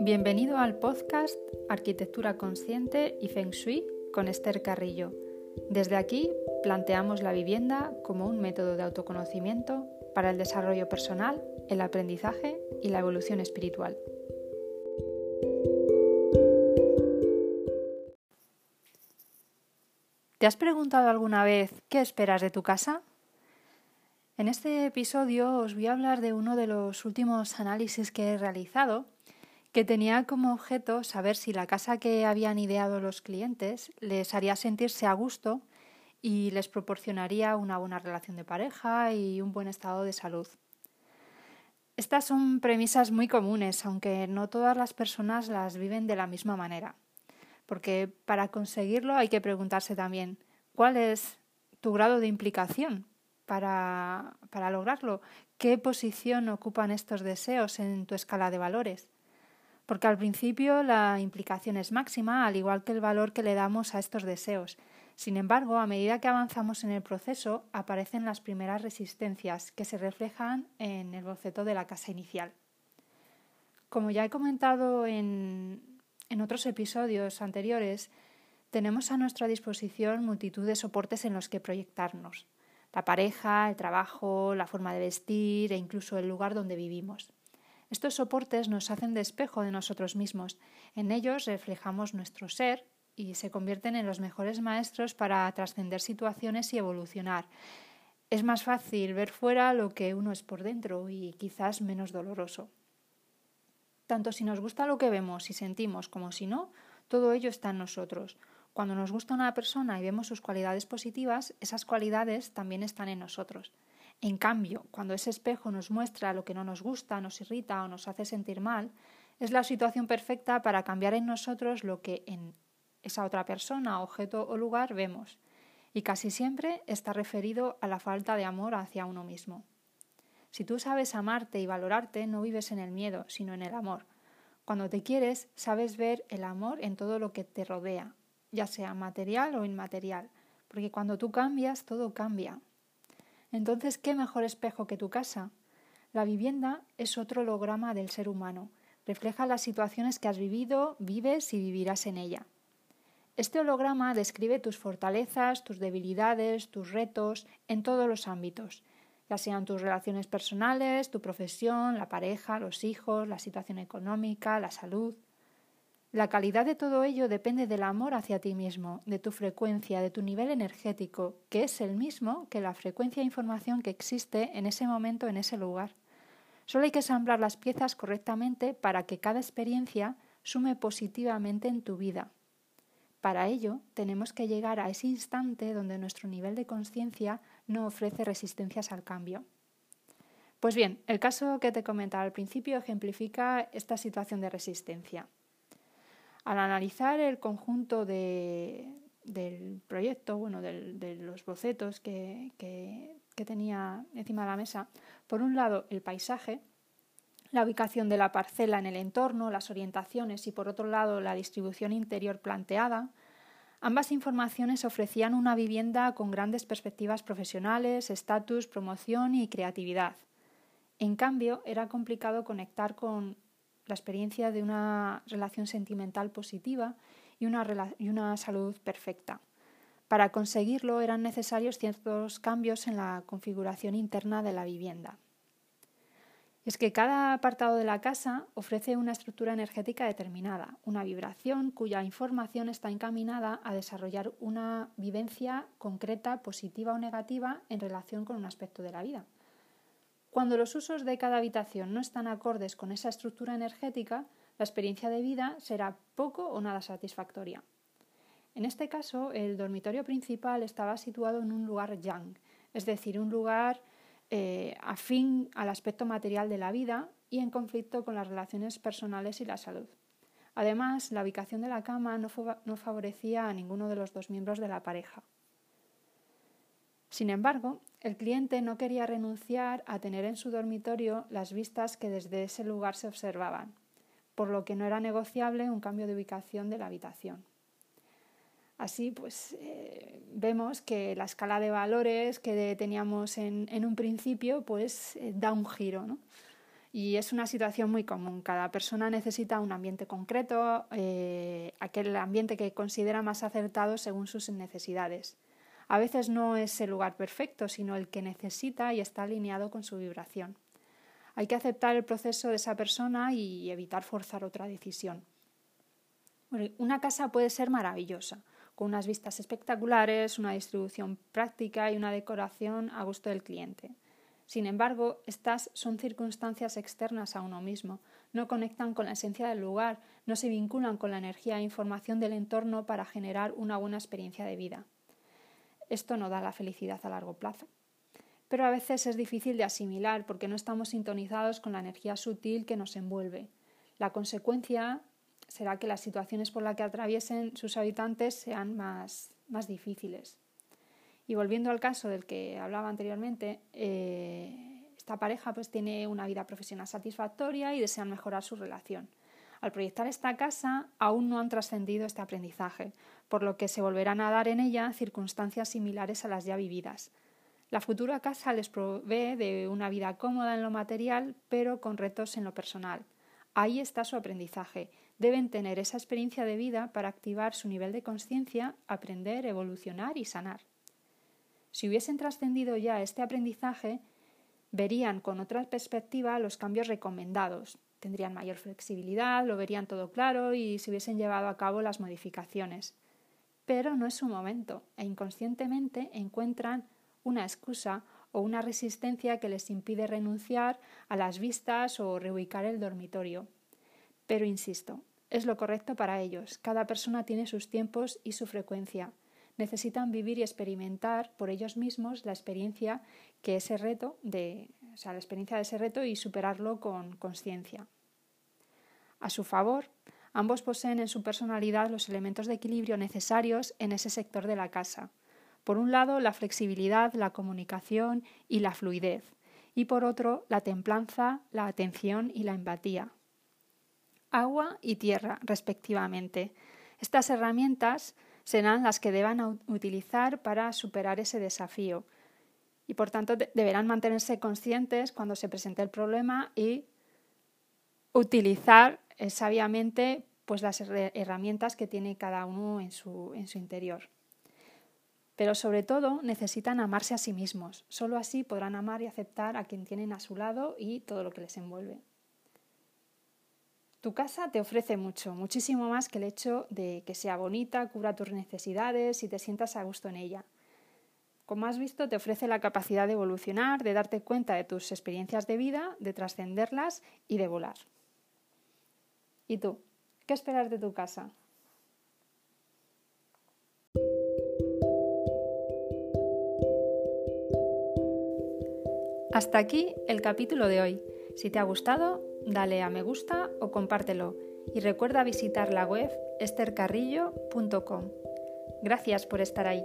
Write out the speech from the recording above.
Bienvenido al podcast Arquitectura Consciente y Feng Shui con Esther Carrillo. Desde aquí planteamos la vivienda como un método de autoconocimiento para el desarrollo personal, el aprendizaje y la evolución espiritual. ¿Te has preguntado alguna vez qué esperas de tu casa? En este episodio os voy a hablar de uno de los últimos análisis que he realizado que tenía como objeto saber si la casa que habían ideado los clientes les haría sentirse a gusto y les proporcionaría una buena relación de pareja y un buen estado de salud. Estas son premisas muy comunes, aunque no todas las personas las viven de la misma manera, porque para conseguirlo hay que preguntarse también cuál es tu grado de implicación para, para lograrlo, qué posición ocupan estos deseos en tu escala de valores porque al principio la implicación es máxima, al igual que el valor que le damos a estos deseos. Sin embargo, a medida que avanzamos en el proceso, aparecen las primeras resistencias que se reflejan en el boceto de la casa inicial. Como ya he comentado en, en otros episodios anteriores, tenemos a nuestra disposición multitud de soportes en los que proyectarnos. La pareja, el trabajo, la forma de vestir e incluso el lugar donde vivimos. Estos soportes nos hacen de espejo de nosotros mismos. En ellos reflejamos nuestro ser y se convierten en los mejores maestros para trascender situaciones y evolucionar. Es más fácil ver fuera lo que uno es por dentro y quizás menos doloroso. Tanto si nos gusta lo que vemos y sentimos como si no, todo ello está en nosotros. Cuando nos gusta una persona y vemos sus cualidades positivas, esas cualidades también están en nosotros. En cambio, cuando ese espejo nos muestra lo que no nos gusta, nos irrita o nos hace sentir mal, es la situación perfecta para cambiar en nosotros lo que en esa otra persona, objeto o lugar vemos. Y casi siempre está referido a la falta de amor hacia uno mismo. Si tú sabes amarte y valorarte, no vives en el miedo, sino en el amor. Cuando te quieres, sabes ver el amor en todo lo que te rodea, ya sea material o inmaterial, porque cuando tú cambias, todo cambia. Entonces, ¿qué mejor espejo que tu casa? La vivienda es otro holograma del ser humano, refleja las situaciones que has vivido, vives y vivirás en ella. Este holograma describe tus fortalezas, tus debilidades, tus retos en todos los ámbitos, ya sean tus relaciones personales, tu profesión, la pareja, los hijos, la situación económica, la salud. La calidad de todo ello depende del amor hacia ti mismo, de tu frecuencia, de tu nivel energético, que es el mismo que la frecuencia de información que existe en ese momento, en ese lugar. Solo hay que ensamblar las piezas correctamente para que cada experiencia sume positivamente en tu vida. Para ello, tenemos que llegar a ese instante donde nuestro nivel de conciencia no ofrece resistencias al cambio. Pues bien, el caso que te comentaba al principio ejemplifica esta situación de resistencia. Al analizar el conjunto del proyecto, bueno, de los bocetos que, que tenía encima de la mesa, por un lado el paisaje, la ubicación de la parcela en el entorno, las orientaciones y por otro lado la distribución interior planteada, ambas informaciones ofrecían una vivienda con grandes perspectivas profesionales, estatus, promoción y creatividad. En cambio, era complicado conectar con la experiencia de una relación sentimental positiva y una, salud perfecta. Para conseguirlo eran necesarios ciertos cambios en la configuración interna de la vivienda. Es que cada apartado de la casa ofrece una estructura energética determinada, una vibración cuya información está encaminada a desarrollar una vivencia concreta, positiva o negativa en relación con un aspecto de la vida. Cuando los usos de cada habitación no están acordes con esa estructura energética, la experiencia de vida será poco o nada satisfactoria. En este caso, el dormitorio principal estaba situado en un lugar yang, es decir, un lugar eh, afín al aspecto material de la vida y en conflicto con las relaciones personales y la salud. Además, la ubicación de la cama no favorecía a ninguno de los dos miembros de la pareja. Sin embargo, el cliente no quería renunciar a tener en su dormitorio las vistas que desde ese lugar se observaban, por lo que no era negociable un cambio de ubicación de la habitación. Así, pues eh, vemos que la escala de valores que teníamos en, un principio, pues eh, da un giro, Y es una situación muy común. Cada persona necesita un ambiente concreto, eh, aquel ambiente que considera más acertado según sus necesidades. A veces no es el lugar perfecto, sino el que necesita y está alineado con su vibración. Hay que aceptar el proceso de esa persona y evitar forzar otra decisión. Una casa puede ser maravillosa, con unas vistas espectaculares, una distribución práctica y una decoración a gusto del cliente. Sin embargo, estas son circunstancias externas a uno mismo, no conectan con la esencia del lugar, no se vinculan con la energía e información del entorno para generar una buena experiencia de vida. Esto no da la felicidad a largo plazo. Pero a veces es difícil de asimilar porque no estamos sintonizados con la energía sutil que nos envuelve. La consecuencia será que las situaciones por las que atraviesen sus habitantes sean más, más difíciles. Y volviendo al caso del que hablaba anteriormente, eh, esta pareja pues tiene una vida profesional satisfactoria y desean mejorar su relación. Al proyectar esta casa aún no han trascendido este aprendizaje, por lo que se volverán a dar en ella circunstancias similares a las ya vividas. La futura casa les provee de una vida cómoda en lo material, pero con retos en lo personal. Ahí está su aprendizaje. Deben tener esa experiencia de vida para activar su nivel de conciencia, aprender, evolucionar y sanar. Si hubiesen trascendido ya este aprendizaje, verían con otra perspectiva los cambios recomendados, tendrían mayor flexibilidad, lo verían todo claro y se hubiesen llevado a cabo las modificaciones. Pero no es su momento e inconscientemente encuentran una excusa o una resistencia que les impide renunciar a las vistas o reubicar el dormitorio. Pero insisto, es lo correcto para ellos. Cada persona tiene sus tiempos y su frecuencia necesitan vivir y experimentar por ellos mismos la experiencia que ese reto de, o sea, la experiencia de ese reto y superarlo con conciencia. A su favor, ambos poseen en su personalidad los elementos de equilibrio necesarios en ese sector de la casa. Por un lado, la flexibilidad, la comunicación y la fluidez, y por otro, la templanza, la atención y la empatía. Agua y tierra, respectivamente. Estas herramientas serán las que deban utilizar para superar ese desafío. Y por tanto deberán mantenerse conscientes cuando se presente el problema y utilizar eh, sabiamente pues, las herramientas que tiene cada uno en su, en su interior. Pero sobre todo necesitan amarse a sí mismos. Solo así podrán amar y aceptar a quien tienen a su lado y todo lo que les envuelve. Tu casa te ofrece mucho, muchísimo más que el hecho de que sea bonita, cubra tus necesidades y te sientas a gusto en ella. Como has visto, te ofrece la capacidad de evolucionar, de darte cuenta de tus experiencias de vida, de trascenderlas y de volar. ¿Y tú? ¿Qué esperas de tu casa? Hasta aquí el capítulo de hoy. Si te ha gustado, dale a me gusta o compártelo y recuerda visitar la web estercarrillo.com. Gracias por estar ahí.